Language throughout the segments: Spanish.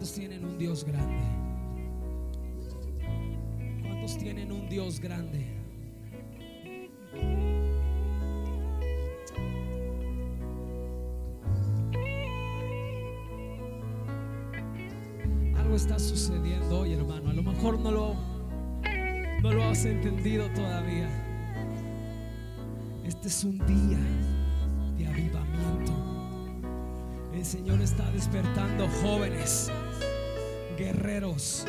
¿Cuántos tienen un Dios grande? ¿Cuántos tienen un Dios grande? Algo está sucediendo hoy, hermano. A lo mejor no lo, no lo has entendido todavía. Este es un día de avivamiento. El Señor está despertando jóvenes, guerreros.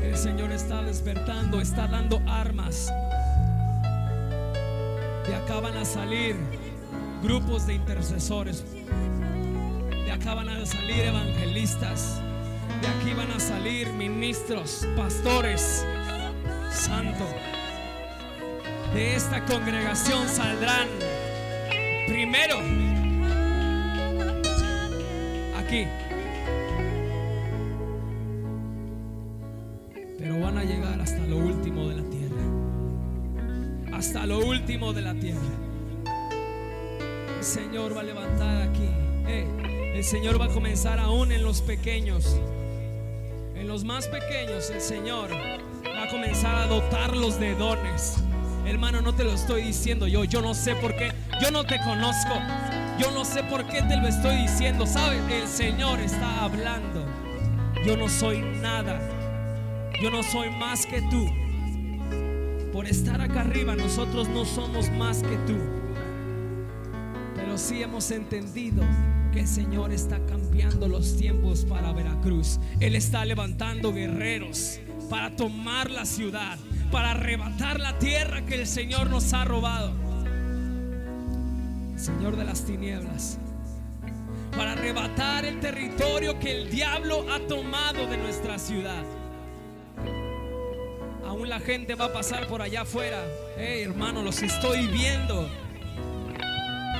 El Señor está despertando, está dando armas. De acá van a salir grupos de intercesores. De acá van a salir evangelistas. De aquí van a salir ministros, pastores. Santo. De esta congregación saldrán primero aquí. Van a llegar hasta lo último de la tierra. Hasta lo último de la tierra. El Señor va a levantar aquí. Eh, el Señor va a comenzar aún en los pequeños. En los más pequeños el Señor va a comenzar a dotarlos de dones. Hermano, no te lo estoy diciendo yo. Yo no sé por qué. Yo no te conozco. Yo no sé por qué te lo estoy diciendo. ¿Sabes? El Señor está hablando. Yo no soy nada. Yo no soy más que tú. Por estar acá arriba, nosotros no somos más que tú. Pero sí hemos entendido que el Señor está cambiando los tiempos para Veracruz. Él está levantando guerreros para tomar la ciudad, para arrebatar la tierra que el Señor nos ha robado. Señor de las tinieblas, para arrebatar el territorio que el diablo ha tomado de nuestra ciudad. Aún la gente va a pasar por allá afuera. Hey, hermano, los estoy viendo.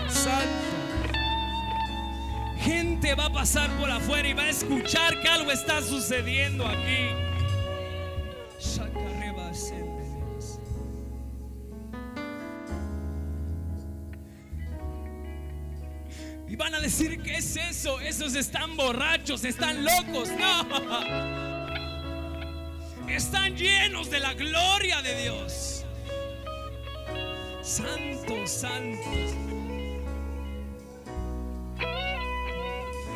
Santo. Gente va a pasar por afuera y va a escuchar que algo está sucediendo aquí. Y van a decir, ¿qué es eso? Esos están borrachos, están locos. No. Están llenos de la gloria de Dios. Santo, santo.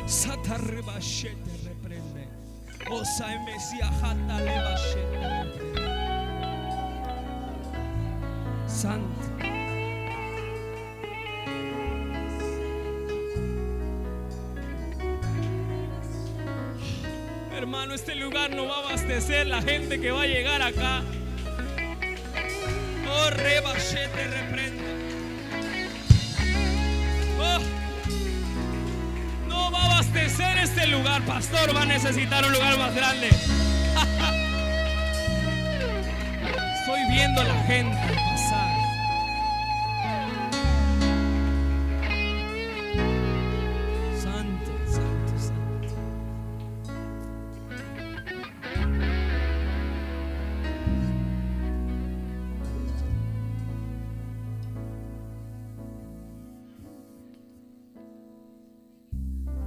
Sata rebashete reprende. Osa emesia jata lebashete. Santo. Hermano, este lugar no va a abastecer la gente que va a llegar acá. Oh, rebashete reprende. Oh. No va a abastecer este lugar, pastor. Va a necesitar un lugar más grande. Estoy viendo a la gente.